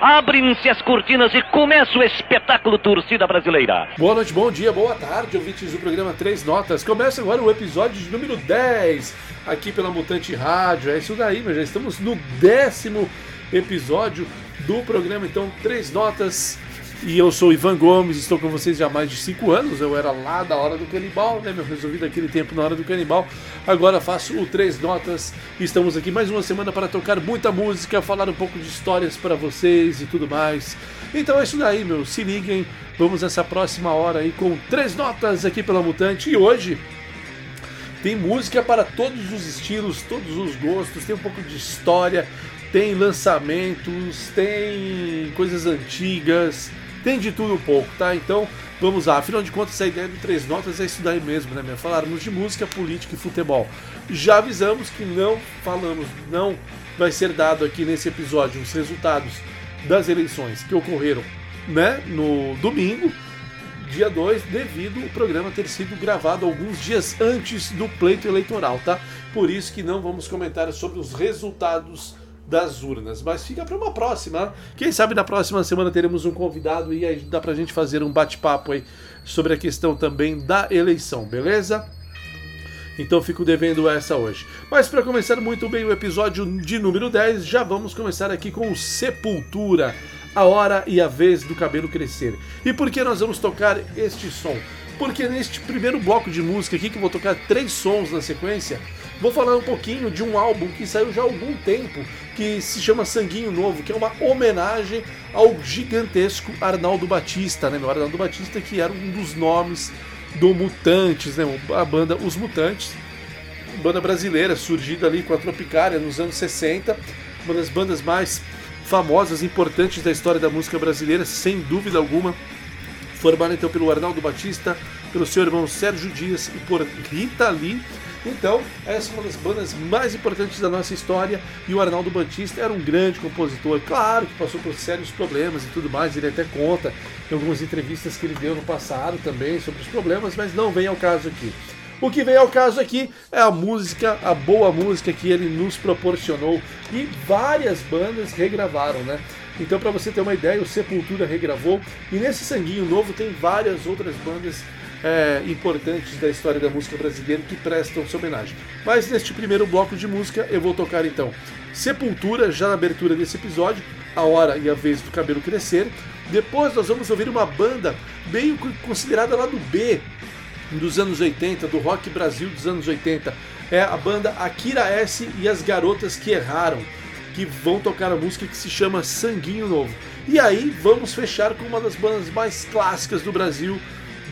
Abrem-se as cortinas e começa o espetáculo Torcida Brasileira. Boa noite, bom dia, boa tarde, ouvintes do programa Três Notas. Começa agora o episódio de número 10, aqui pela Mutante Rádio. É isso daí, mas já estamos no décimo episódio do programa, então Três Notas e eu sou Ivan Gomes, estou com vocês já há mais de 5 anos. Eu era lá da hora do canibal, né? Meu resolvi daquele tempo na hora do canibal. Agora faço o Três Notas. Estamos aqui mais uma semana para tocar muita música, falar um pouco de histórias para vocês e tudo mais. Então é isso daí, meu. Se liguem, vamos nessa próxima hora aí com Três Notas aqui pela Mutante. E hoje tem música para todos os estilos, todos os gostos, tem um pouco de história, tem lançamentos, tem coisas antigas tem de tudo um pouco, tá? Então, vamos lá. Afinal de contas, a ideia do Três Notas é isso daí mesmo, né, meu? Falarmos de música, política e futebol. Já avisamos que não falamos, não vai ser dado aqui nesse episódio os resultados das eleições que ocorreram, né, no domingo, dia 2, devido o programa ter sido gravado alguns dias antes do pleito eleitoral, tá? Por isso que não vamos comentar sobre os resultados das urnas. Mas fica para uma próxima. Quem sabe na próxima semana teremos um convidado e aí dá para a gente fazer um bate-papo aí sobre a questão também da eleição, beleza? Então fico devendo essa hoje. Mas para começar muito bem o episódio de número 10, já vamos começar aqui com Sepultura, a hora e a vez do cabelo crescer. E por que nós vamos tocar este som? Porque neste primeiro bloco de música aqui, que vou tocar três sons na sequência, vou falar um pouquinho de um álbum que saiu já há algum tempo, que se chama Sanguinho Novo, que é uma homenagem ao gigantesco Arnaldo Batista, né? O Arnaldo Batista que era um dos nomes do Mutantes, né? A banda Os Mutantes, banda brasileira surgida ali com a Tropicária nos anos 60, uma das bandas mais famosas, importantes da história da música brasileira, sem dúvida alguma formada então pelo Arnaldo Batista, pelo seu irmão Sérgio Dias e por Rita Lee. Então, essa é uma das bandas mais importantes da nossa história e o Arnaldo Batista era um grande compositor, claro que passou por sérios problemas e tudo mais, ele até conta em algumas entrevistas que ele deu no passado também sobre os problemas, mas não vem ao caso aqui. O que vem ao caso aqui é a música, a boa música que ele nos proporcionou e várias bandas regravaram, né? Então, para você ter uma ideia, o Sepultura regravou e nesse Sanguinho Novo tem várias outras bandas é, importantes da história da música brasileira que prestam sua homenagem. Mas neste primeiro bloco de música eu vou tocar então Sepultura, já na abertura desse episódio, A Hora e a Vez do Cabelo Crescer. Depois nós vamos ouvir uma banda meio considerada lá do B dos anos 80, do rock Brasil dos anos 80. É a banda Akira S e as Garotas que Erraram que vão tocar a música que se chama Sanguinho Novo. E aí vamos fechar com uma das bandas mais clássicas do Brasil,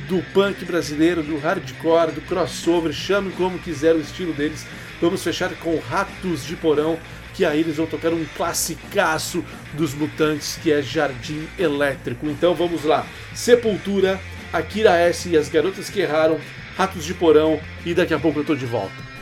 do punk brasileiro, do hardcore, do crossover, chame como quiser o estilo deles. Vamos fechar com Ratos de Porão, que aí eles vão tocar um classicaço dos Mutantes, que é Jardim Elétrico. Então vamos lá. Sepultura, Akira S e as Garotas que Erraram, Ratos de Porão e daqui a pouco eu tô de volta.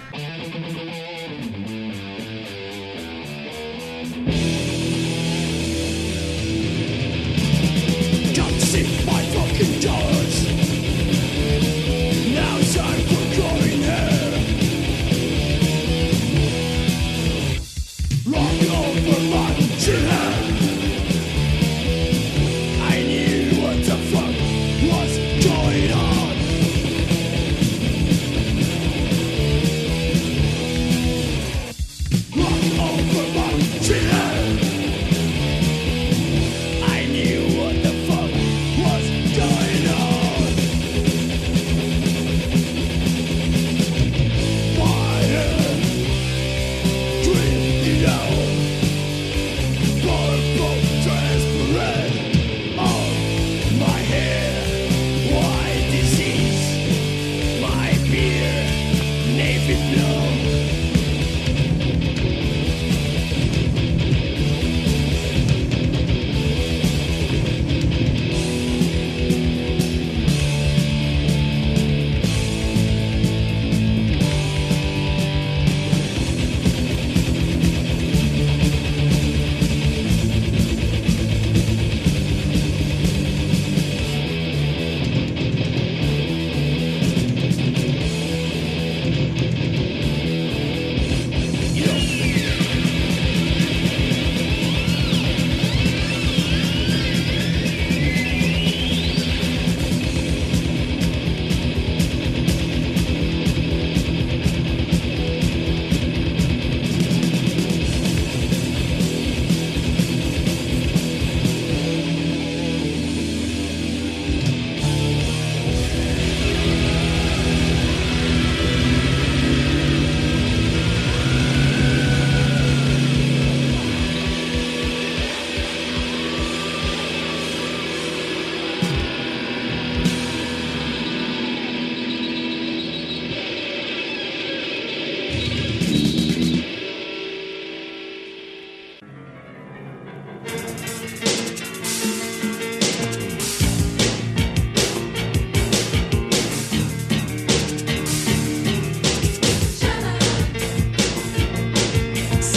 Se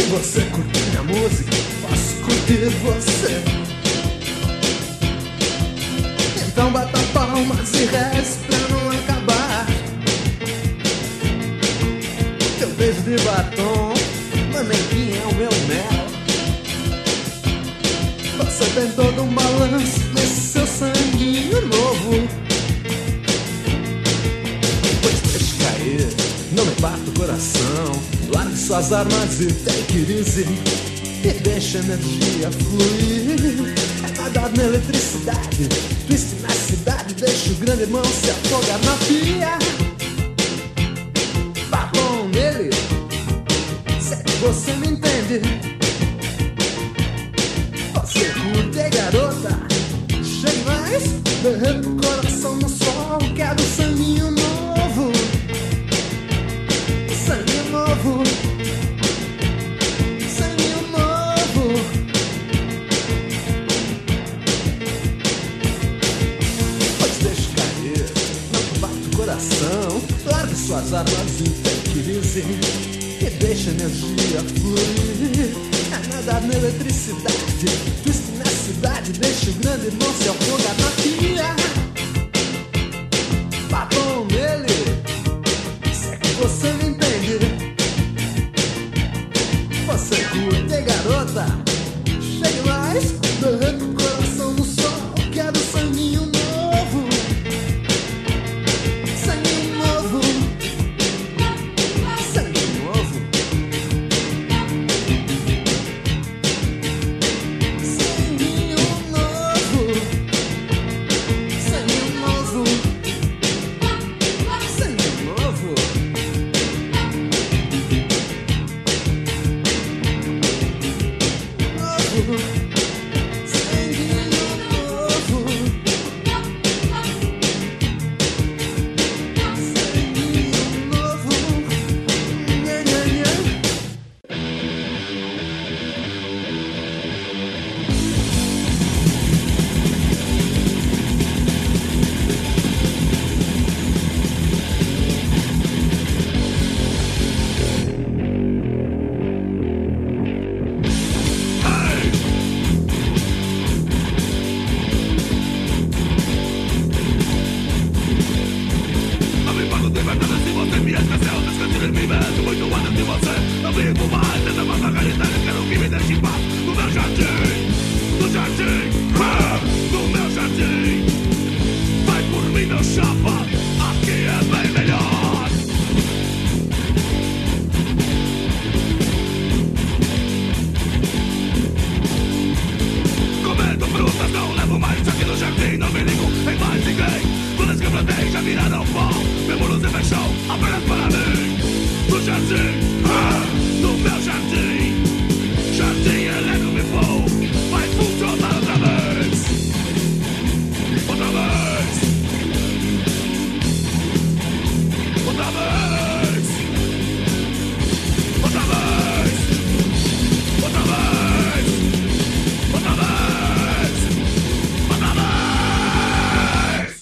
você curtir a música, posso curtir você. Então bata palmas e reza. Easy. E deixa a energia fluir. É nadar na eletricidade.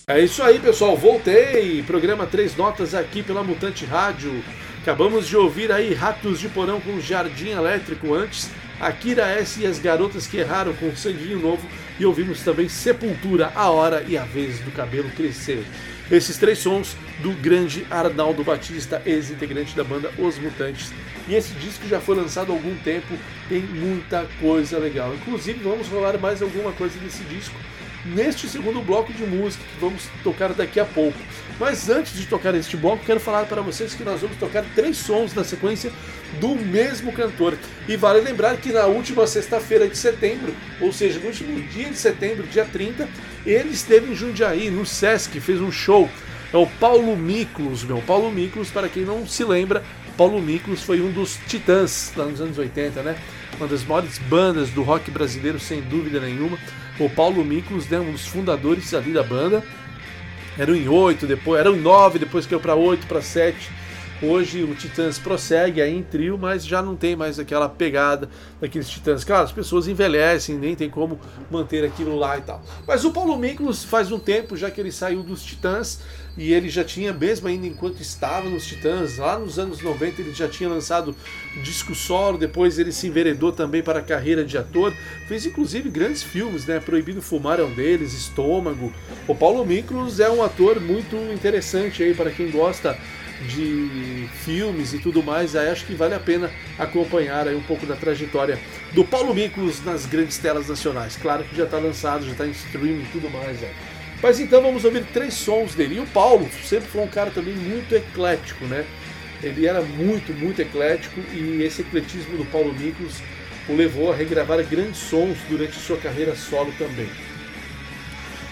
É isso aí, pessoal. Voltei. Programa Três Notas aqui pela Mutante Rádio. Acabamos de ouvir aí Ratos de Porão com Jardim Elétrico antes. Akira S e as Garotas que Erraram com Sanguinho Novo. E ouvimos também Sepultura, A Hora e a Vez do Cabelo Crescer. Esses três sons do grande Arnaldo Batista, ex-integrante da banda Os Mutantes. E esse disco já foi lançado há algum tempo, tem muita coisa legal. Inclusive, vamos rolar mais alguma coisa desse disco neste segundo bloco de música que vamos tocar daqui a pouco. Mas antes de tocar este bloco, quero falar para vocês que nós vamos tocar três sons na sequência do mesmo cantor. E vale lembrar que na última sexta-feira de setembro, ou seja, no último dia de setembro, dia 30, ele esteve em Jundiaí, no Sesc, fez um show. É o Paulo Miklos, meu. Paulo Miklos, para quem não se lembra, Paulo Miklos foi um dos titãs lá nos anos 80, né? Uma das maiores bandas do rock brasileiro, sem dúvida nenhuma. O Paulo Miklos, né, um dos fundadores ali da banda. Eram em 8, depois eram em 9, depois caiu para 8, para 7. Hoje o Titãs prossegue aí em trio, mas já não tem mais aquela pegada daqueles Titãs. Claro, as pessoas envelhecem, nem tem como manter aquilo lá e tal. Mas o Paulo Miklos faz um tempo já que ele saiu dos Titãs e ele já tinha, mesmo ainda enquanto estava nos Titãs, lá nos anos 90 ele já tinha lançado disco solo, depois ele se enveredou também para a carreira de ator, fez inclusive grandes filmes, né? Proibido Fumar é um deles, Estômago. O Paulo Miklos é um ator muito interessante aí para quem gosta de filmes e tudo mais, aí acho que vale a pena acompanhar aí um pouco da trajetória do Paulo Miklos nas grandes telas nacionais. Claro que já está lançado, já está em streaming e tudo mais. É. Mas então vamos ouvir três sons dele. E o Paulo sempre foi um cara também muito eclético, né? Ele era muito, muito eclético e esse ecletismo do Paulo Miklos o levou a regravar grandes sons durante sua carreira solo também.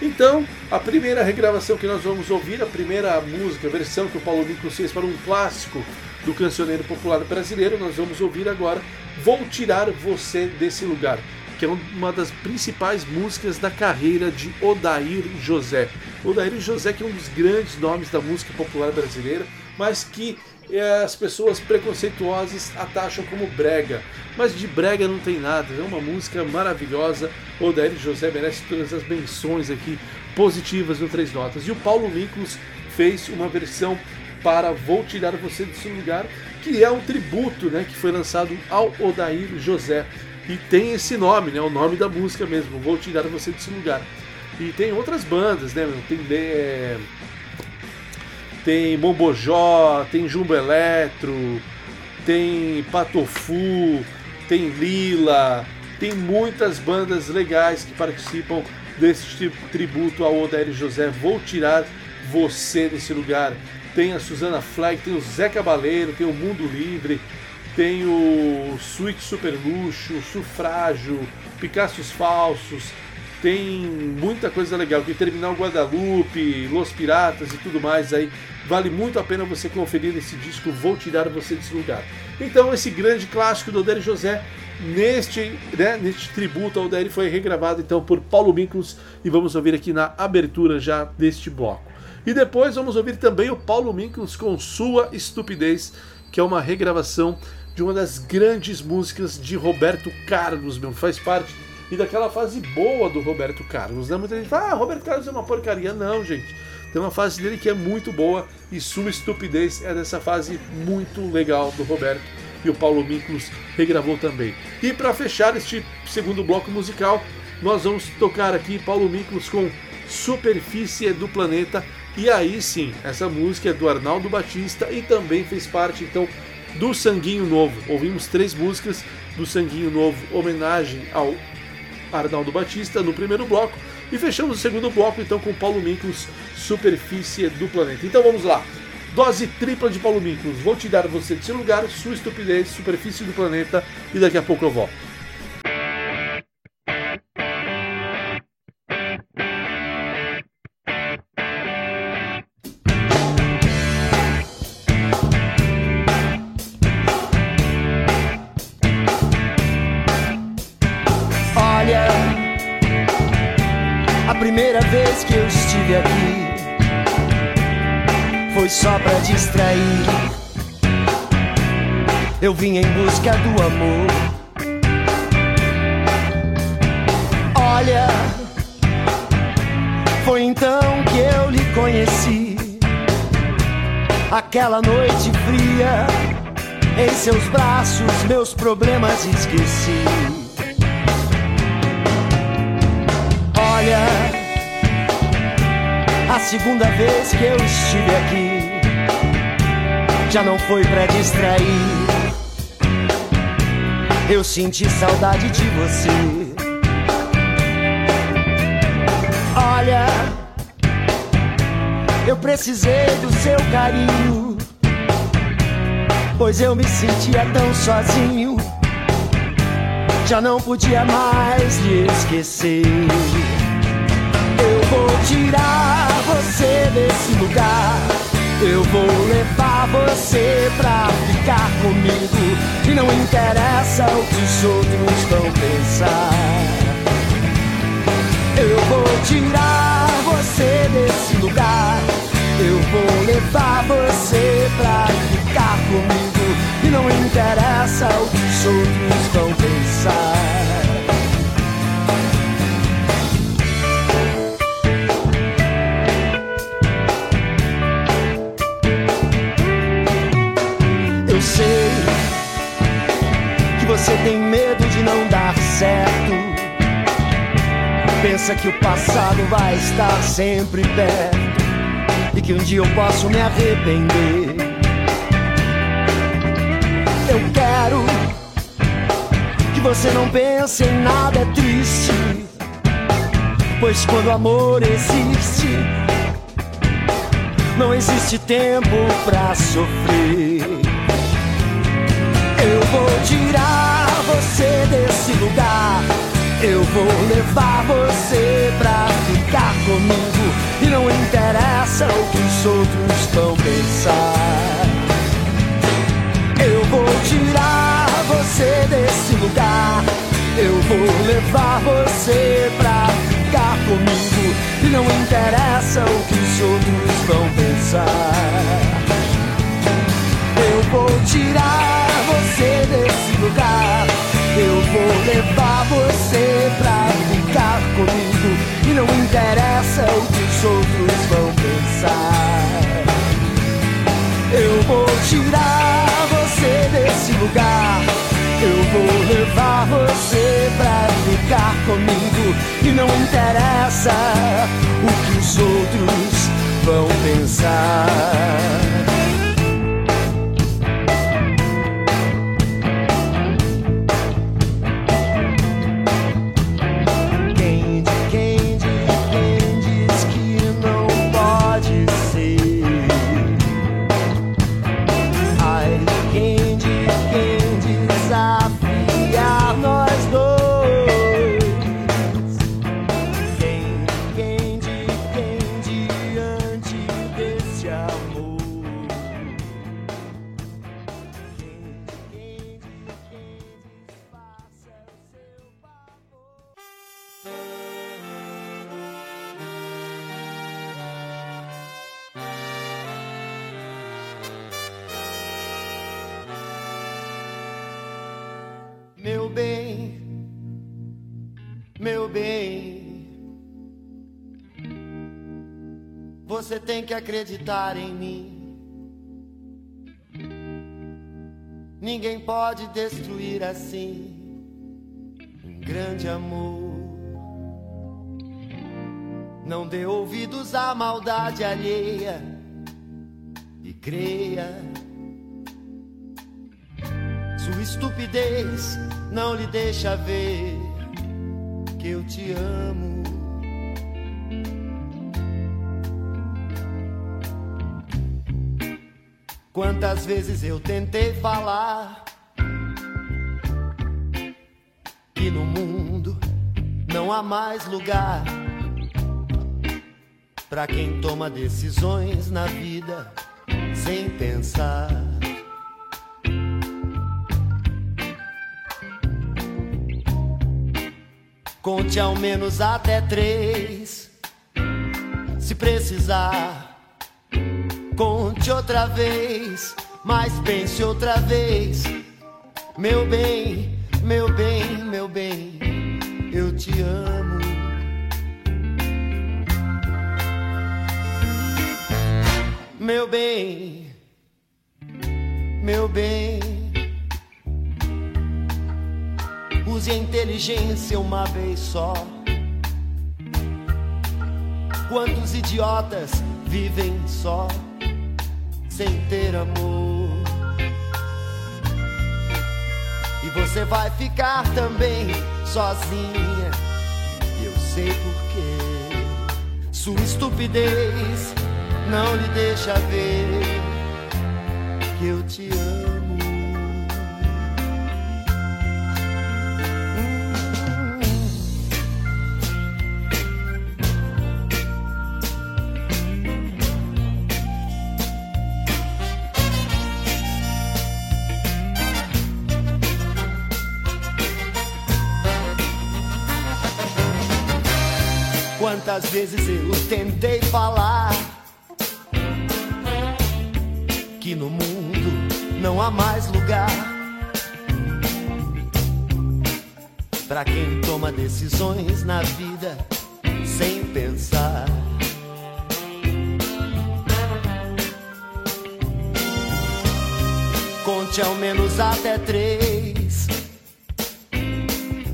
Então, a primeira regravação que nós vamos ouvir, a primeira música, a versão que o Paulo Miklos fez para um clássico do cancioneiro popular brasileiro, nós vamos ouvir agora Vou Tirar Você Desse Lugar, que é uma das principais músicas da carreira de Odair José. Odair José que é um dos grandes nomes da música popular brasileira, mas que é, as pessoas preconceituosas atacham como brega. Mas de brega não tem nada, é uma música maravilhosa. O Daír José merece todas as menções aqui positivas no Três Notas. E o Paulo Miklos fez uma versão para Vou Tirar Você Desse Lugar, que é um tributo né, que foi lançado ao Odair José. E tem esse nome, né, o nome da música mesmo, Vou Tirar Você Desse Lugar. E tem outras bandas, né? Tem é, tem Mombojó, tem Jumbo Eletro, tem Patofu, tem Lila, tem muitas bandas legais que participam desse tributo ao Odair José. Vou tirar você desse lugar. Tem a Susana Flag, tem o Zé Cabaleiro, tem o Mundo Livre, tem o Switch Super Luxo, Sufrágio, Picassos Falsos, tem muita coisa legal. Tem Terminal Guadalupe, Los Piratas e tudo mais aí. Vale muito a pena você conferir esse disco. Vou tirar você desse lugar. Então, esse grande clássico do Odair José, neste, né, neste tributo ao Odair, foi regravado então por Paulo Miklos e vamos ouvir aqui na abertura já deste bloco. E depois vamos ouvir também o Paulo Miklos com Sua Estupidez, que é uma regravação de uma das grandes músicas de Roberto Carlos, meu, faz parte e daquela fase boa do Roberto Carlos. Né? Muita gente fala, ah, Roberto Carlos é uma porcaria. Não, gente. Tem uma fase dele que é muito boa e sua estupidez é dessa fase muito legal do Roberto e o Paulo Miklos regravou também. E para fechar este segundo bloco musical, nós vamos tocar aqui Paulo Miklos com Superfície do Planeta. E aí sim, essa música é do Arnaldo Batista e também fez parte então do Sanguinho Novo. Ouvimos três músicas do Sanguinho Novo, homenagem ao Arnaldo Batista no primeiro bloco. E fechamos o segundo bloco então com Paulo Miklos, Superfície do Planeta. Então vamos lá. Dose tripla de Paulo Miklos. Vou te dar você desse lugar, sua estupidez, Superfície do Planeta. E daqui a pouco eu volto. Distrair. Eu vim em busca do amor. Olha, foi então que eu lhe conheci. Aquela noite fria, em seus braços, meus problemas esqueci. Olha, a segunda vez que eu estive aqui já não foi pra distrair. Eu senti saudade de você. Olha, eu precisei do seu carinho, pois eu me sentia tão sozinho. Já não podia mais lhe esquecer. Eu vou tirar você desse lugar eu vou levar você pra ficar comigo. E não interessa o que os outros vão pensar. Eu vou tirar você desse lugar. Eu vou levar você pra ficar interessa o que os outros vão pensar. Que o passado vai estar sempre perto e que um dia eu posso me arrepender. Eu quero que você não pense em nada é triste, pois quando o amor existe, não existe tempo pra sofrer. Eu vou tirar você desse lugar. Eu vou levar você pra ficar comigo. E não interessa o que os outros vão pensar. Eu vou tirar você desse lugar. Eu vou levar você pra ficar comigo. E não interessa o que os outros vão pensar. Eu vou tirar você desse lugar. Eu vou levar você pra ficar comigo. E não interessa o que os outros vão pensar. Eu vou tirar você desse lugar. Eu vou levar você pra ficar comigo. E não interessa o que os outros vão pensar. Você tem que acreditar em mim. Ninguém pode destruir assim um grande amor. Não dê ouvidos à maldade alheia e creia. Sua estupidez não lhe deixa ver que eu te amo. Quantas vezes eu tentei falar que no mundo não há mais lugar para quem toma decisões na vida sem pensar. Conte ao menos até três, se precisar. Conte outra vez, mas pense outra vez. Meu bem, meu bem, meu bem, eu te amo. Meu bem, meu bem. Use a inteligência uma vez só. Quantos idiotas vivem só, sem ter amor? E você vai ficar também sozinha. E eu sei porquê. Sua estupidez não lhe deixa ver que eu te amo. Quantas vezes eu tentei falar que no mundo não há mais lugar para quem toma decisões na vida sem pensar. Conte ao menos até três,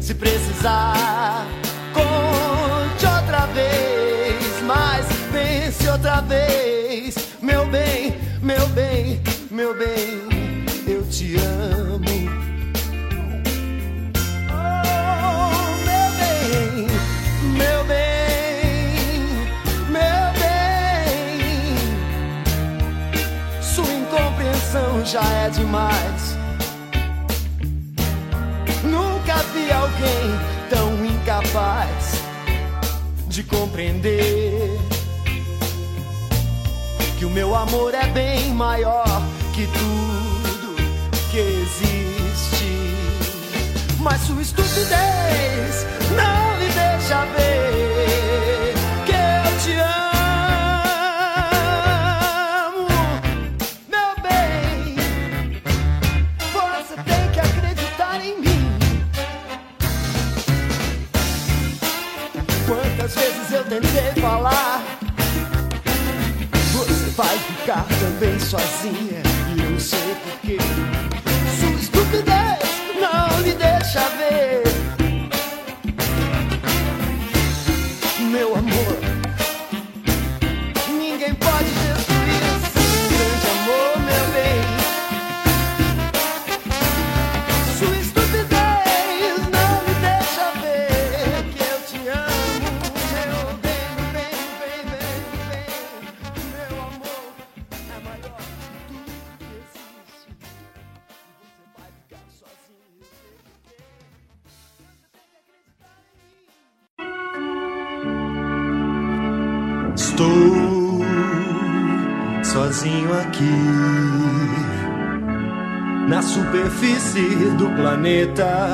se precisar. Vez. Meu bem, meu bem, meu bem, eu te amo. Oh, meu bem, meu bem, meu bem. Sua incompreensão já é demais. Nunca vi alguém tão incapaz de compreender meu amor é bem maior que tudo que existe. Mas sua estupidez não lhe deixa ver ficar também sozinha e eu sei porquê. Sua estupidez não lhe deixa ver. Meu amor, Estou sozinho aqui na superfície do planeta.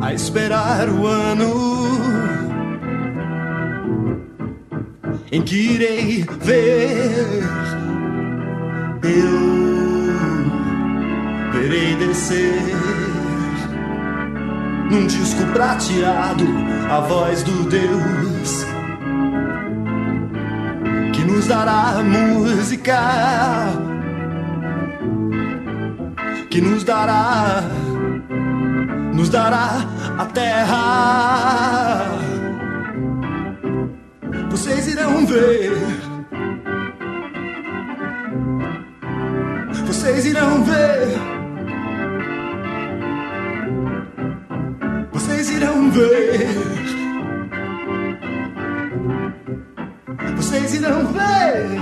A esperar o ano em que irei ver. Eu verei descer num disco prateado a voz do Deus que nos dará música, que nos dará, nos dará a terra. Vocês irão ver. Vocês irão ver. Ver. Vocês irão ver.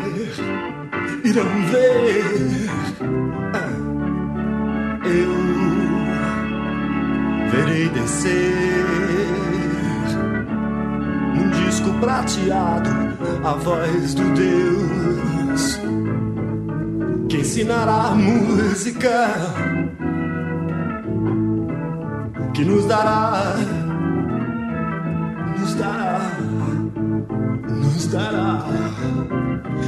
Irão ver. Ah, Eu verei descer num disco prateado a voz do Deus que ensinará música que nos dará, dará,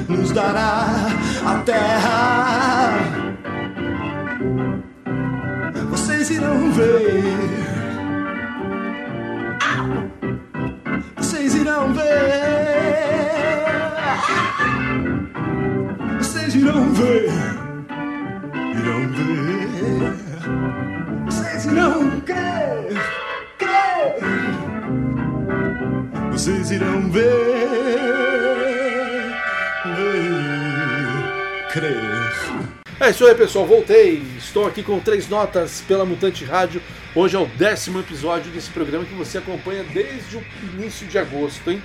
nos dará a terra. Vocês irão ver. Vocês irão ver. Vocês irão ver. Irão ver. Vocês irão crer, crer. Vocês irão ver, É isso aí, pessoal. Voltei. Estou aqui com três notas pela Mutante Rádio. Hoje é o décimo episódio desse programa que você acompanha desde o início de agosto, hein?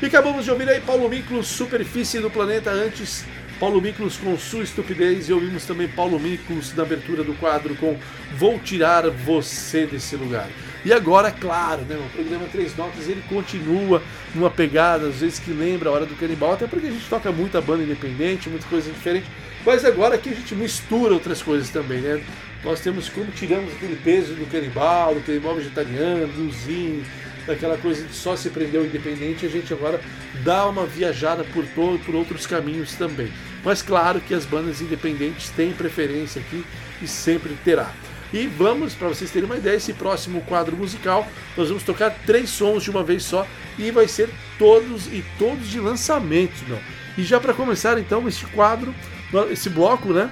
E acabamos de ouvir aí Paulo Miklos, Superfície do Planeta. Antes, Paulo Miklos com Sua Estupidez. E ouvimos também Paulo Miklos na abertura do quadro com Vou Tirar Você Desse Lugar. E agora, claro, né, o programa Três Notas ele continua numa pegada, às vezes que lembra a hora do canibal, até porque a gente toca muita banda independente, muita coisa diferente. Mas agora aqui a gente mistura outras coisas também, né? Nós temos como tiramos aquele peso do canibal, do canibal vegetariano, do zine, daquela coisa de só se prender ao independente, a gente agora dá uma viajada por, todo, por outros caminhos também. Mas claro que as bandas independentes têm preferência aqui e sempre terá. E vamos, para vocês terem uma ideia, esse próximo quadro musical, nós vamos tocar três sons de uma vez só e vai ser todos e todos de lançamentos, meu. E já para começar então este quadro, esse bloco, né?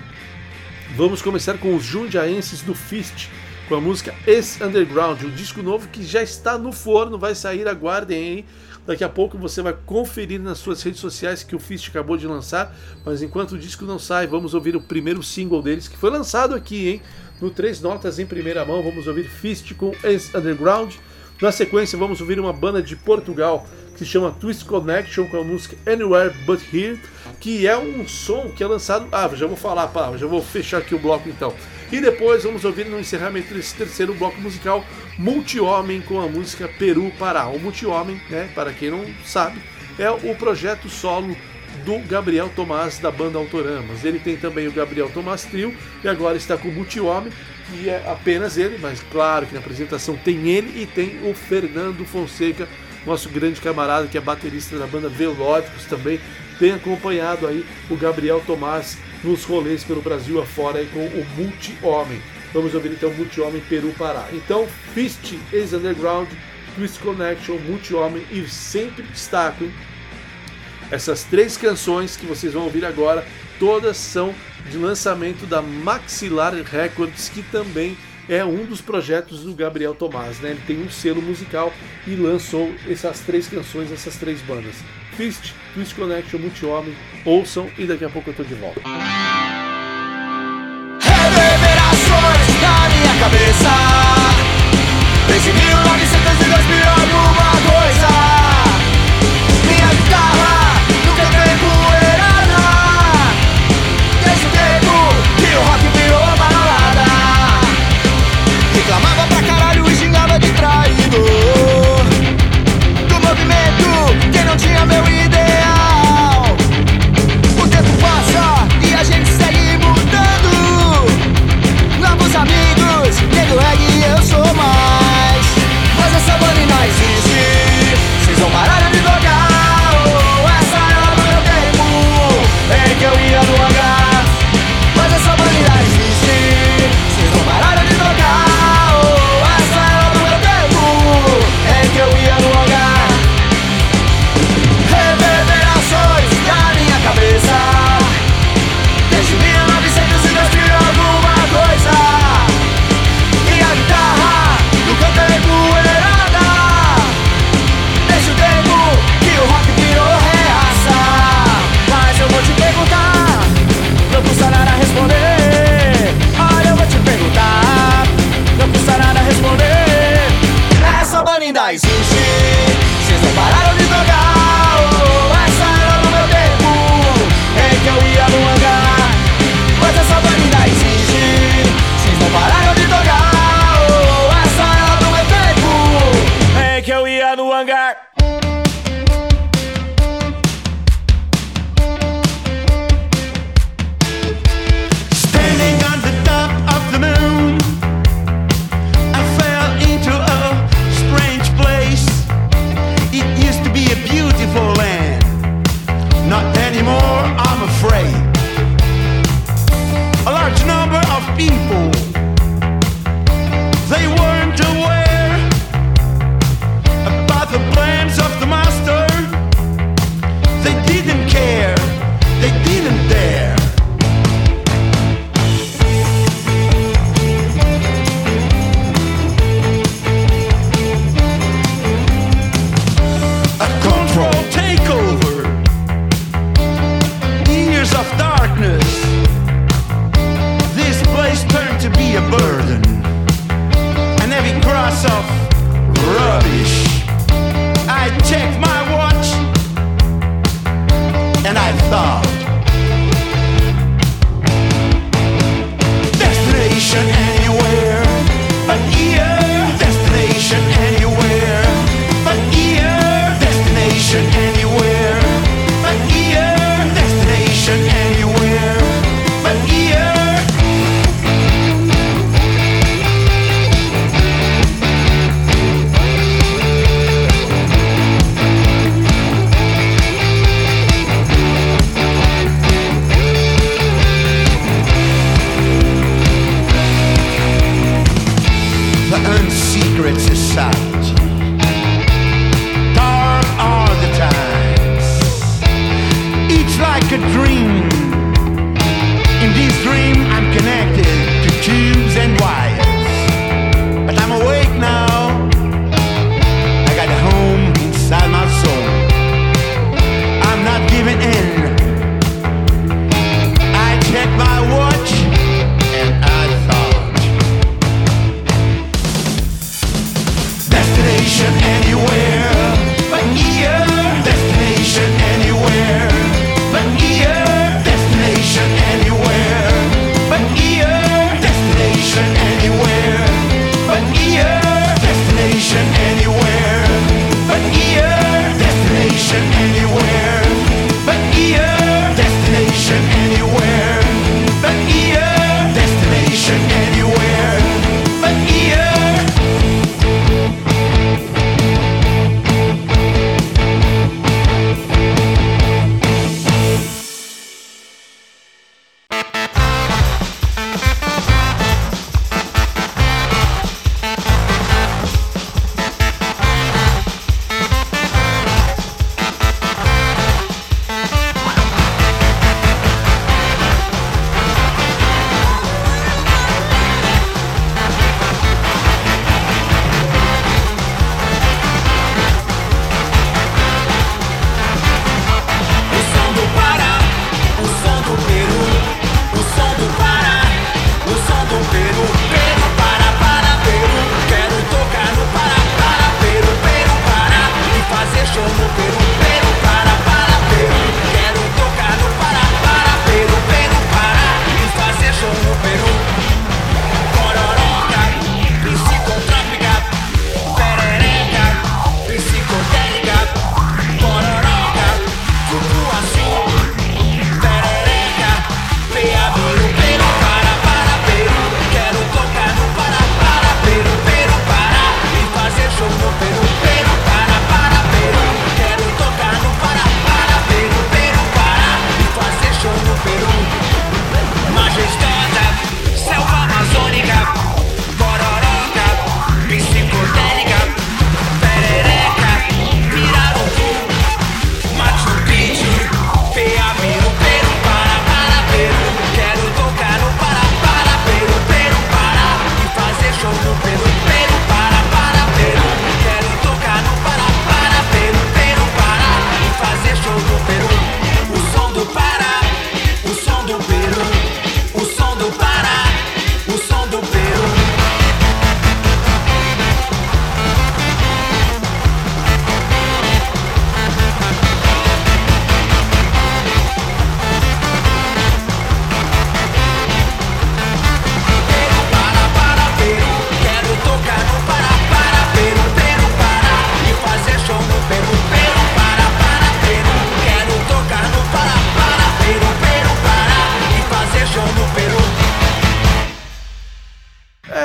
Vamos começar com os jundiaenses do Fist, com a música Ex Underground, um disco novo que já está no forno, vai sair, aguardem aí. Daqui a pouco você vai conferir nas suas redes sociais que o Fist acabou de lançar, mas enquanto o disco não sai, vamos ouvir o primeiro single deles, que foi lançado aqui, hein? No Três Notas em primeira mão, vamos ouvir Fist com Ex Underground. Na sequência, vamos ouvir uma banda de Portugal que se chama Twist Connection com a música Anywhere But Here, que é um som que é lançado. Ah, já vou falar, já vou fechar aqui o bloco então. E depois vamos ouvir no encerramento desse terceiro bloco musical Multi-Homem com a música Peru Pará. O Multi-Homem, né, para quem não sabe, é o projeto solo do Gabriel Tomás da banda Autoramas. Ele tem também o Gabriel Tomás Trio e agora está com o Multi-Homem, que é apenas ele, mas claro que na apresentação tem ele e tem o Fernando Fonseca, nosso grande camarada que é baterista da banda Velódicos também, tem acompanhado aí o Gabriel Tomás nos rolês pelo Brasil afora aí com o Multi-Homem. Vamos ouvir então Multi-Homem Peru Pará. Então, Fist, Ex Underground, Twist Connection, Multi-Homem e sempre destaco hein? Essas três canções que vocês vão ouvir agora, todas são de lançamento da Maxilar Records, que também é um dos projetos do Gabriel Tomás, né? Ele tem um selo musical e lançou essas três canções, essas três bandas. Fist, Twist Connection, Multi-Homem, ouçam e daqui a pouco eu tô de volta. Reverberações na minha cabeça Desde 1902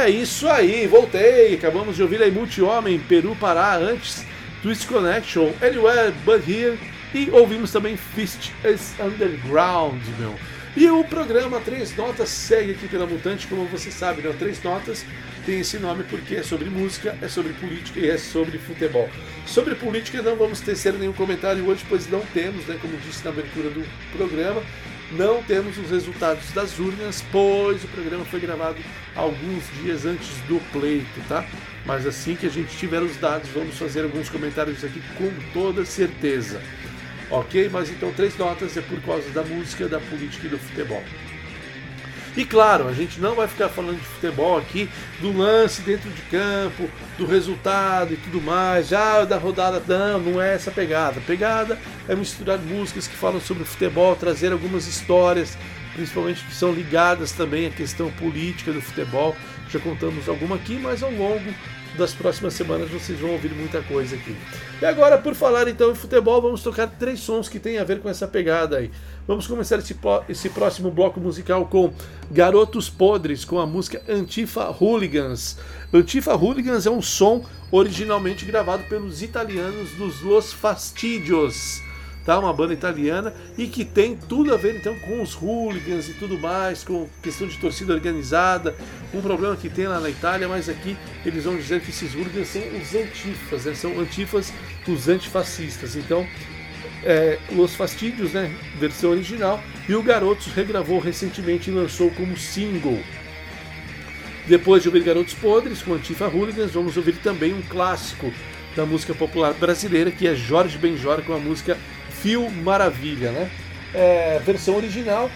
É isso aí, voltei. Acabamos de ouvir aí Multi-Homem, Peru Pará, antes Twist Connection, Anywhere But Here e ouvimos também Fist is Underground, meu. E o programa Três Notas segue aqui pela Mutante, como você sabe, né? O Três Notas tem esse nome porque é sobre música, é sobre política e é sobre futebol. Sobre política não vamos tecer nenhum comentário hoje, pois não temos, né? Como disse na abertura do programa, não temos os resultados das urnas, pois o programa foi gravado alguns dias antes do pleito, tá? Mas assim que a gente tiver os dados, vamos fazer alguns comentários aqui com toda certeza. Ok? Mas então, três notas é por causa da música, da política e do futebol. E claro, a gente não vai ficar falando de futebol aqui, do lance dentro de campo, do resultado e tudo mais, já da rodada. Não, não é essa pegada. Pegada é misturar músicas que falam sobre futebol, trazer algumas histórias, principalmente que são ligadas também à questão política do futebol. Já contamos alguma aqui, mas ao longo das próximas semanas vocês vão ouvir muita coisa aqui. E agora, por falar então em futebol, vamos tocar três sons que tem a ver com essa pegada aí. Vamos começar esse, esse próximo bloco musical com Garotos Podres, com a música Antifa Hooligans. Antifa Hooligans é um som originalmente gravado pelos italianos dos Los Fastidios tá? Uma banda italiana e que tem tudo a ver então com os hooligans e tudo mais, com questão de torcida organizada, um problema que tem lá na Itália, mas aqui eles vão dizer que esses hooligans são os antifas, né? são antifas dos antifascistas. Então, é, Los Fastidios, né? Versão original, e o Garotos regravou recentemente e lançou como single. Depois de ouvir Garotos Podres com Antifa Hooligans, vamos ouvir também um clássico da música popular brasileira, que é Jorge Benjor com a música Fio Maravilha, né? É, versão original,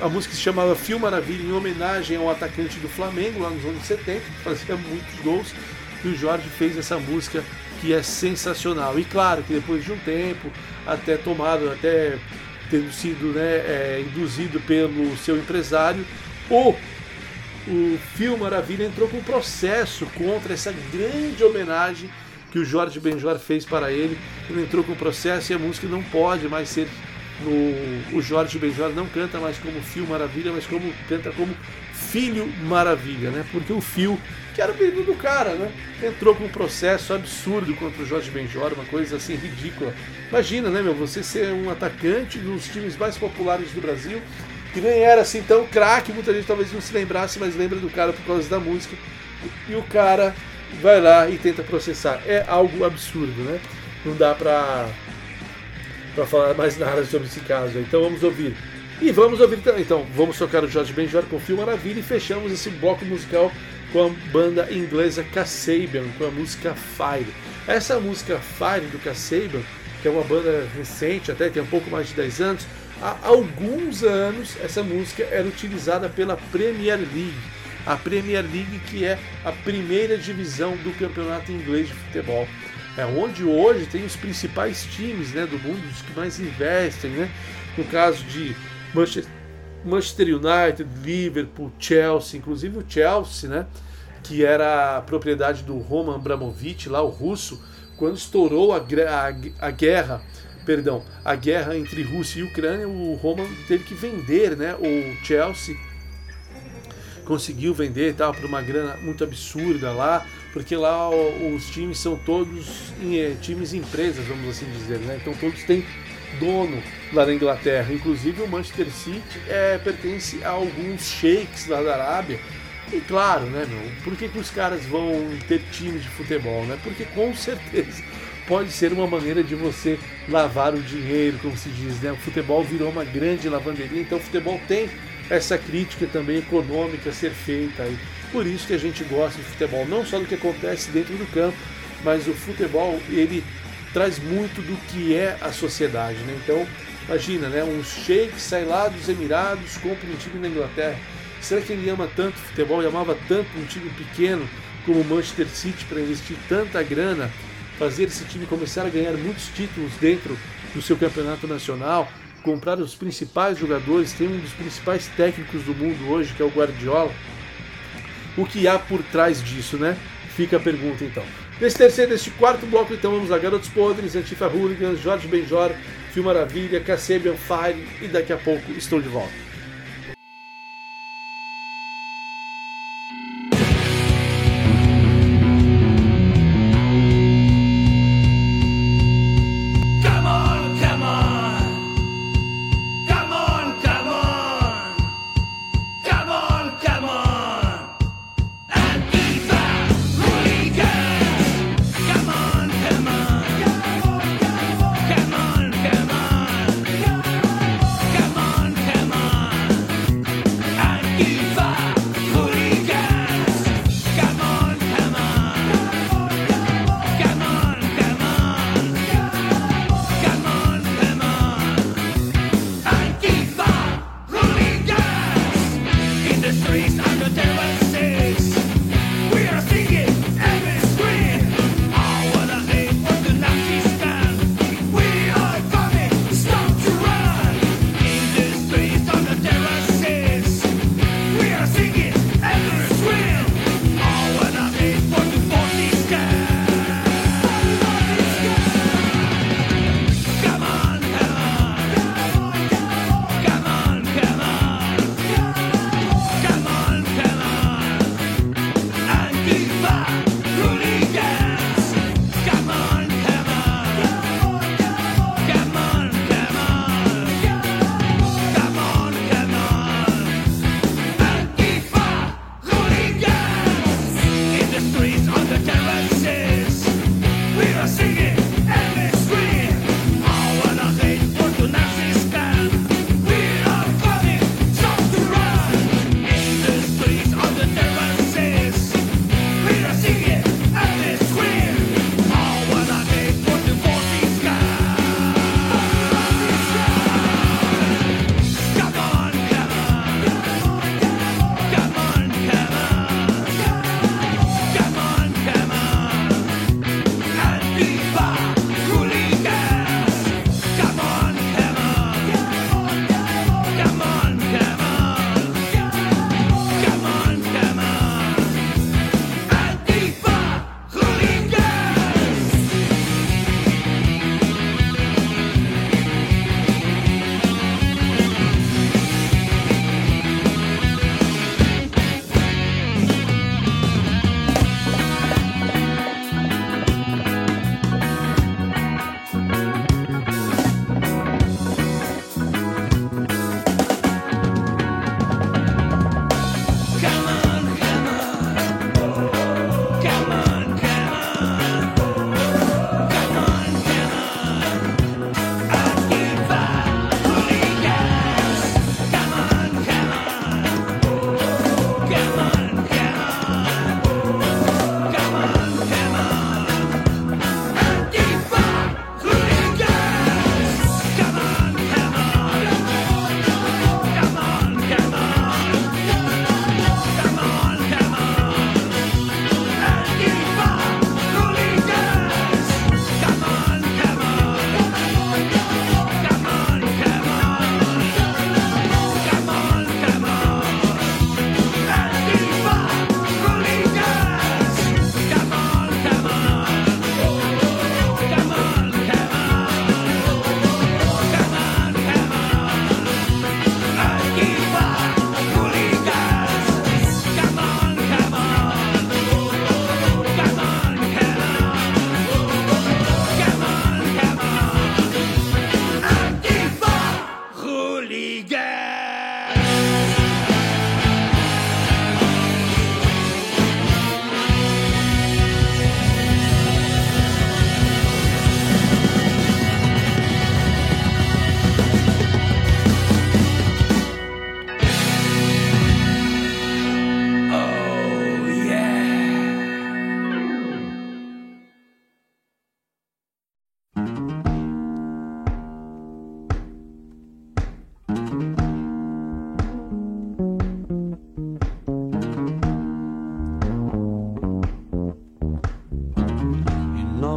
a música se chamava Fio Maravilha em homenagem ao atacante do Flamengo lá nos anos 70, que fazia muitos gols. E o Jorge fez essa música que é sensacional. E claro que depois de um tempo, até tomado, até tendo sido né, é, induzido pelo seu empresário, o, o Fio Maravilha entrou com um processo contra essa grande homenagem que o Jorge Benjor fez para ele. Ele entrou com um processo e a música não pode mais ser no, o Jorge Benjor não canta mais como Fio Maravilha, mas como canta como Filho Maravilha, né? Porque o Fio, que era o apelido do cara, né? Entrou com um processo absurdo contra o Jorge Benjor, uma coisa assim ridícula. Imagina, né, meu, você ser um atacante dos times mais populares do Brasil, que nem era assim tão craque, muita gente talvez não se lembrasse, mas lembra do cara por causa da música. E o cara vai lá e tenta processar. É algo absurdo, né? Não dá pra para falar mais nada sobre esse caso. Então vamos ouvir. E vamos ouvir. Então, vamos tocar o Jorge Benjor com Fio Maravilha e fechamos esse bloco musical com a banda inglesa Kasabian, com a música Fire. Essa música Fire do Kasabian, que é uma banda recente, até tem um pouco mais de 10 anos, há alguns anos essa música era utilizada pela Premier League. A Premier League, que é a primeira divisão do campeonato inglês de futebol é onde hoje tem os principais times né, do mundo, os que mais investem, né? No caso de Manchester, United, Liverpool, Chelsea, inclusive o Chelsea, né? Que era a propriedade do Roman Abramovich, lá o russo, quando estourou a, a, a guerra, perdão, a guerra entre Rússia e Ucrânia, o Roman teve que vender, né? O Chelsea conseguiu vender tal por uma grana muito absurda lá porque lá os times são todos é, times empresas, vamos assim dizer, né? Então todos têm dono lá na Inglaterra. Inclusive o Manchester City é, pertence a alguns sheiks lá da Arábia. E claro, né, meu, por que, que os caras vão ter times de futebol, né? Porque com certeza pode ser uma maneira de você lavar o dinheiro, como se diz, né? O futebol virou uma grande lavanderia, então o futebol tem essa crítica também econômica a ser feita aí. Por isso que a gente gosta de futebol, não só do que acontece dentro do campo, mas o futebol ele traz muito do que é a sociedade, né? Então, imagina, né? Um sheik sai lá dos Emirados, compra um time na Inglaterra. Será que ele ama tanto futebol e amava tanto um time pequeno como o Manchester City para investir tanta grana, fazer esse time começar a ganhar muitos títulos dentro do seu campeonato nacional, comprar os principais jogadores, tem um dos principais técnicos do mundo hoje, que é o Guardiola o que há por trás disso, né? Fica a pergunta então. Nesse terceiro, neste quarto bloco, então, vamos a Garotos Podres, Antifa Hooligans, Jorge Benjor, Fio Maravilha, Kasabian Fire e daqui a pouco estou de volta.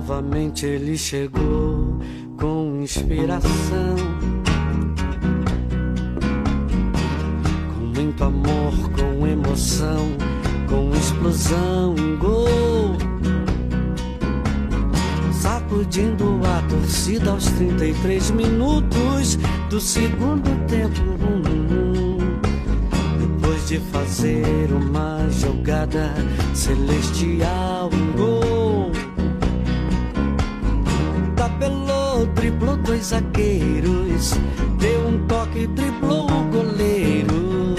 Novamente ele chegou com inspiração. Com muito amor, com emoção, com explosão, gol. Sacudindo a torcida aos 33 minutos do segundo tempo. Depois de fazer uma jogada celestial, dois zagueiros. Deu um toque, driblou o goleiro.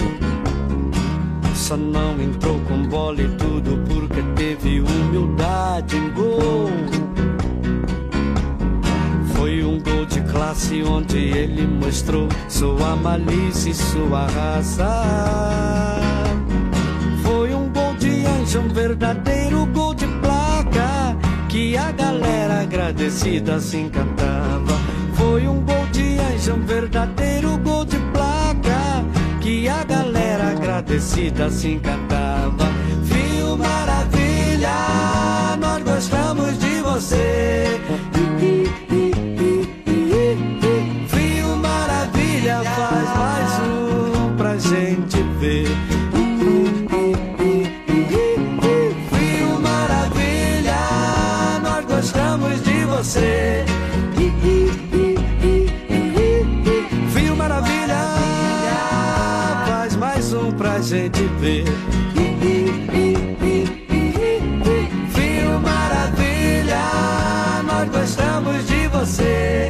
Só não entrou com bola e tudo porque teve humildade em gol. Foi um gol de classe onde ele mostrou sua malícia e sua raça. Foi um gol de anjo, um verdadeiro gol de placa que a galera agradecida se encantava. Foi um gol de anjo, um verdadeiro gol de placa que a galera agradecida se encantava. Viu maravilha, nós gostamos de você. Você.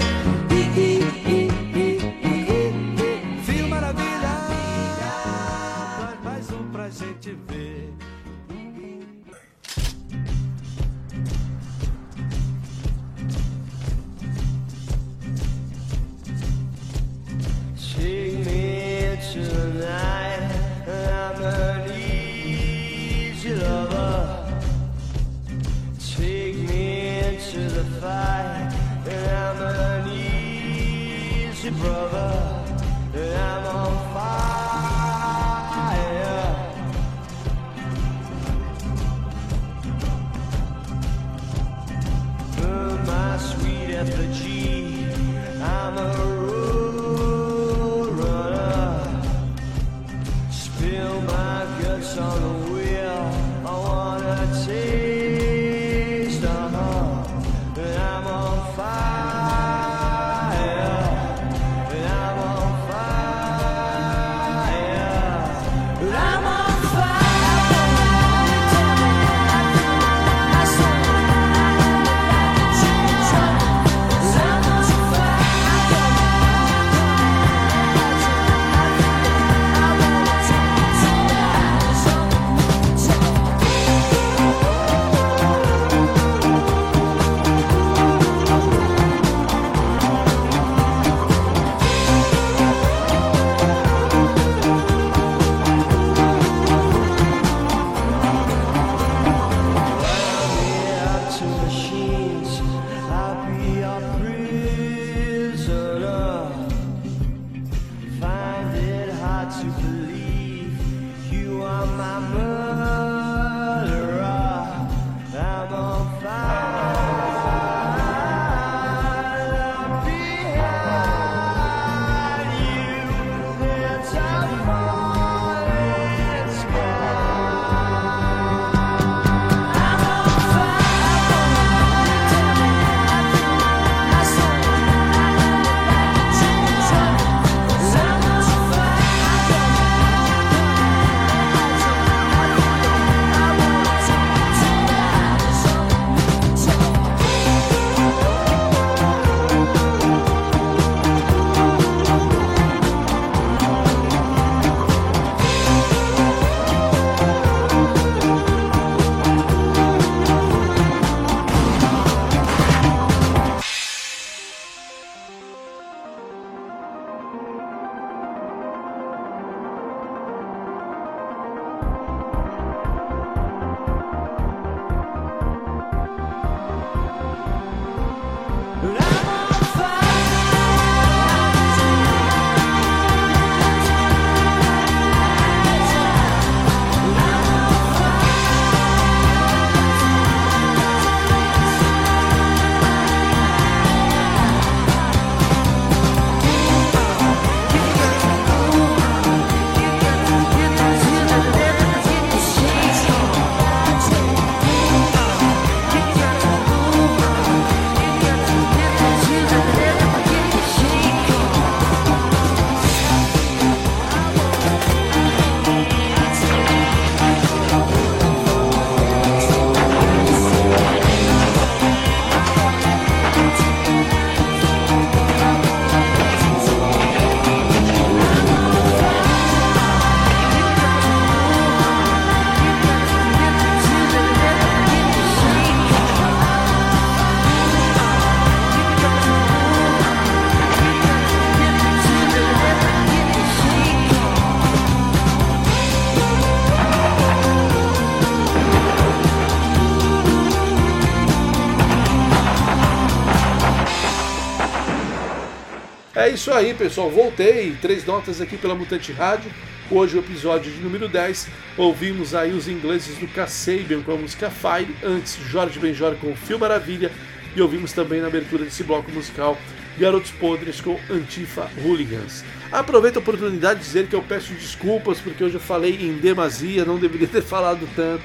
Isso aí, pessoal. Voltei. Três notas aqui pela Mutante Rádio. Hoje o episódio de número 10. Ouvimos aí os ingleses do Kasabian com a música Fire. Antes, Jorge Benjor com Fio Maravilha. E ouvimos também na abertura desse bloco musical Garotos Podres com Antifa Hooligans. Aproveito a oportunidade de dizer que eu peço desculpas porque hoje eu falei em demasia, não deveria ter falado tanto,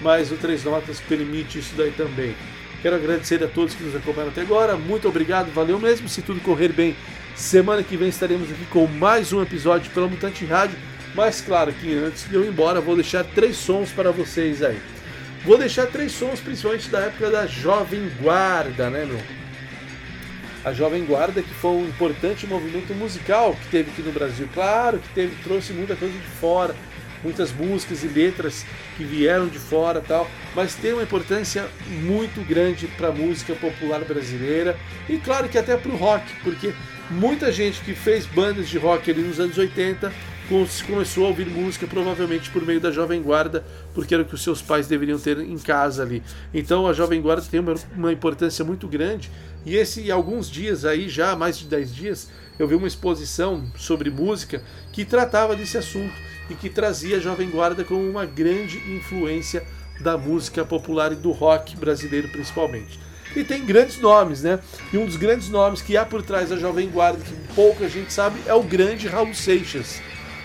mas o Três Notas permite isso daí também. Quero agradecer a todos que nos acompanharam até agora, muito obrigado, valeu mesmo. Se tudo correr bem, semana que vem estaremos aqui com mais um episódio pela Mutante Rádio. Mas claro que antes de eu ir embora, vou deixar três sons para vocês aí. Vou deixar três sons, principalmente da época da Jovem Guarda, né, meu? a Jovem Guarda, que foi um importante movimento musical que teve aqui no Brasil. Claro que teve, trouxe muita coisa de fora, muitas músicas e letras que vieram de fora tal, mas tem uma importância muito grande para a música popular brasileira e claro que até para o rock, porque muita gente que fez bandas de rock ali nos anos 80 começou a ouvir música provavelmente por meio da Jovem Guarda, porque era o que os seus pais deveriam ter em casa ali. Então a Jovem Guarda tem uma, uma importância muito grande e esse alguns dias aí, já mais de 10 dias, eu vi uma exposição sobre música que tratava desse assunto e que trazia a Jovem Guarda como uma grande influência da música popular e do rock brasileiro principalmente. E tem grandes nomes, né? E um dos grandes nomes que há por trás da Jovem Guarda, que pouca gente sabe, é o grande Raul Seixas.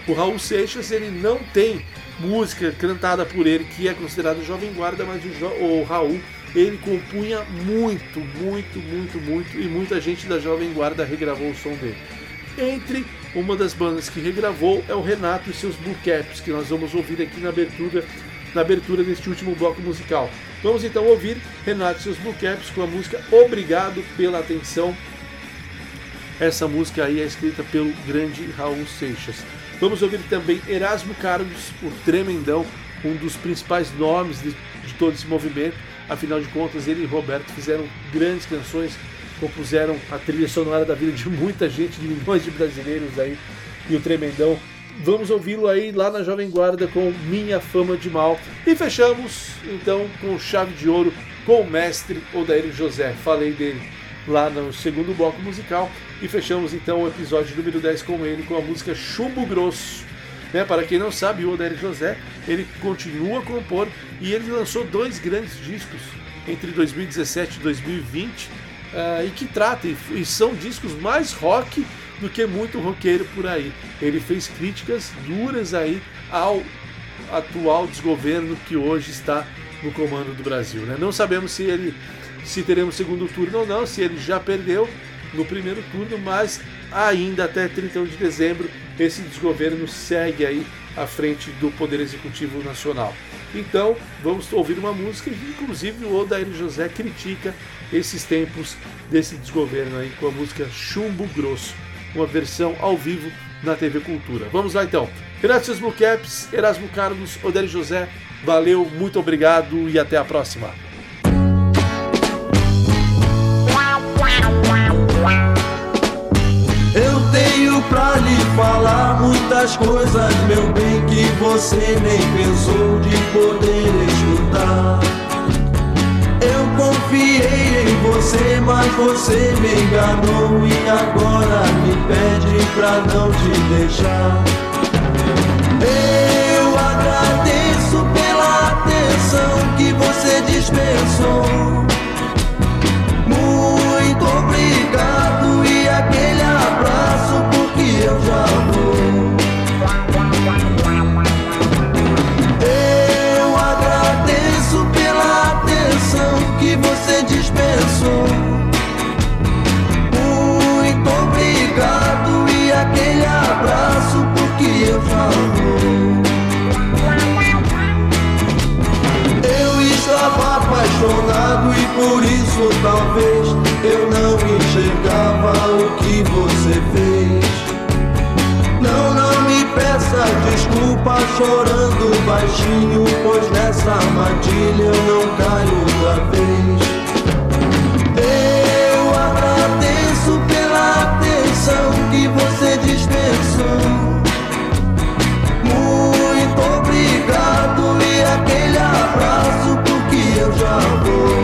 O Raul Seixas, ele não tem música cantada por ele, que é considerada Jovem Guarda, mas o, o Raul ele compunha muito, muito, muito, muito, e muita gente da Jovem Guarda regravou o som dele. Entre uma das bandas que regravou é o Renato e seus Blue Caps, que nós vamos ouvir aqui na abertura, na abertura deste último bloco musical. Vamos então ouvir Renato e seus Blue Caps com a música Obrigado pela Atenção. Essa música aí é escrita pelo grande Raul Seixas. Vamos ouvir também Erasmo Carlos, o Tremendão, um dos principais nomes de, de todo esse movimento Afinal de contas, ele e Roberto fizeram grandes canções, compuseram a trilha sonora da vida de muita gente, de milhões de brasileiros aí, e o Tremendão. Vamos ouvi-lo aí lá na Jovem Guarda com Minha Fama de Mal. E fechamos então com chave de ouro com o mestre Odair José. Falei dele lá no segundo bloco musical. E fechamos então o episódio número 10 com ele, com a música Chumbo Grosso. Né? Para quem não sabe, o Odair José ele continua a compor e ele lançou dois grandes discos entre 2017 e 2020 uh, e que tratam e são discos mais rock do que muito roqueiro por aí. Ele fez críticas duras aí ao atual desgoverno que hoje está no comando do Brasil. Né? Não sabemos se ele se teremos segundo turno ou não, se ele já perdeu no primeiro turno, mas ainda até 31 de dezembro esse desgoverno segue aí à frente do Poder Executivo Nacional. Então, vamos ouvir uma música que, inclusive, o Odair José critica esses tempos desse desgoverno aí com a música Chumbo Grosso, uma versão ao vivo na TV Cultura. Vamos lá então. Renato Blue Caps, Erasmo Carlos, Odair José, valeu, muito obrigado e até a próxima. pra lhe falar muitas coisas, meu bem, que você nem pensou de poder escutar. Você, mas você me enganou e agora me pede pra não te deixar. Eu agradeço pela atenção que você dispensou. Muito obrigado e aquele abraço, porque eu vou. Eu estava apaixonado e por isso talvez eu não enxergava o que você fez peça desculpa chorando baixinho, pois nessa armadilha eu não caio outra vez. Muito obrigado e aquele abraço, porque eu já vou.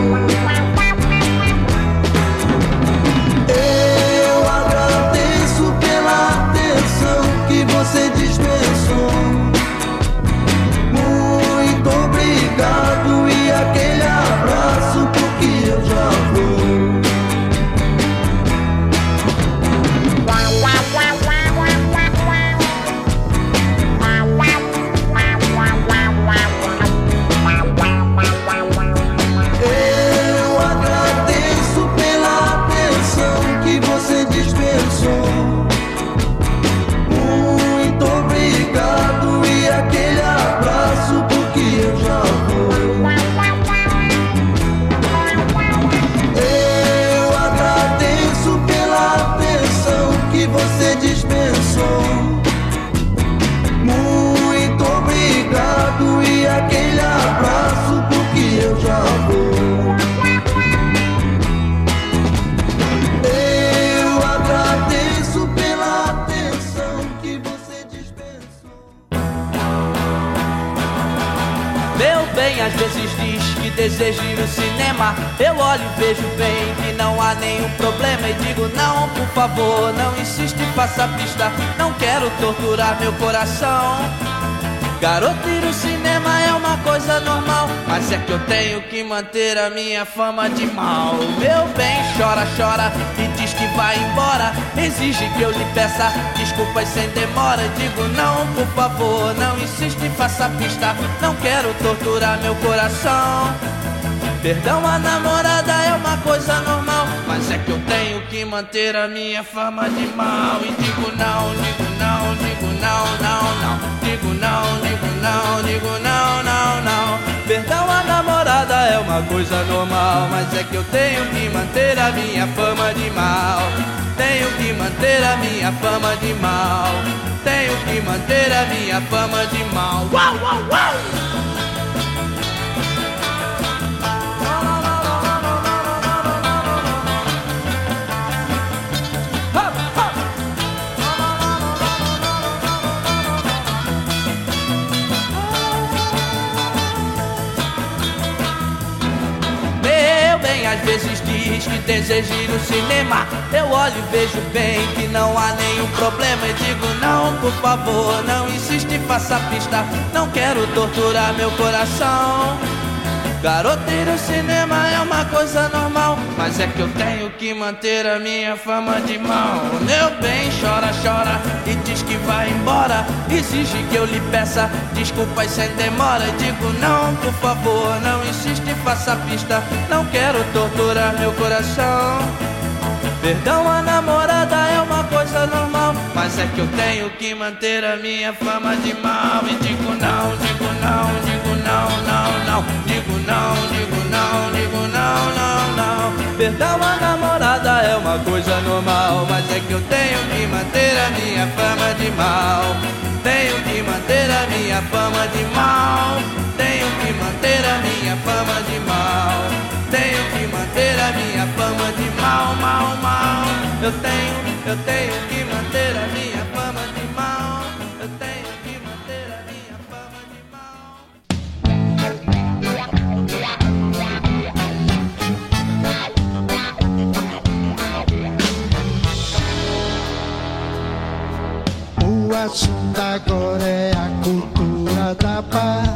Manter a minha fama de mal. Meu bem chora, chora e diz que vai embora. Exige que eu lhe peça desculpas sem demora. Digo não, por favor, não insiste, faça pista. Não quero torturar meu coração. Perdão a namorada é uma coisa normal, mas é que eu tenho que manter a minha fama de mal. E digo não, digo não, digo não, não, não. Digo não, digo não, digo não, não, não. Perdão a namorada é uma coisa normal, mas é que eu tenho que manter a minha fama de mal. Tenho que manter a minha fama de mal. Tenho que manter a minha fama de mal. Uau, uau, uau! Deseja ir no cinema. Eu olho e vejo bem que não há nenhum problema. E digo, não, por favor, não insiste, faça pista. Não quero torturar meu coração. Garoto ir no cinema é uma coisa normal, mas é que eu tenho que manter a minha fama de mal. Meu bem chora, chora e diz que vai embora. Exige que eu lhe peça desculpas sem demora. E digo não, por favor, não insiste, faça pista. Não quero torturar meu coração. Perdão a namorada é uma coisa normal, mas é que eu tenho que manter a minha fama de mal. E digo não, digo não, digo não, não, não. Digo não, digo não, digo não, não, não. Perdão a namorada é uma coisa normal, mas é que eu tenho que manter a minha fama de mal. Tenho que manter a minha fama de mal. Tenho que manter a minha fama de mal. Tenho que manter a minha fama de mal, mal, mal. Eu tenho, eu tenho que manter a minha assunto agora é a da paz.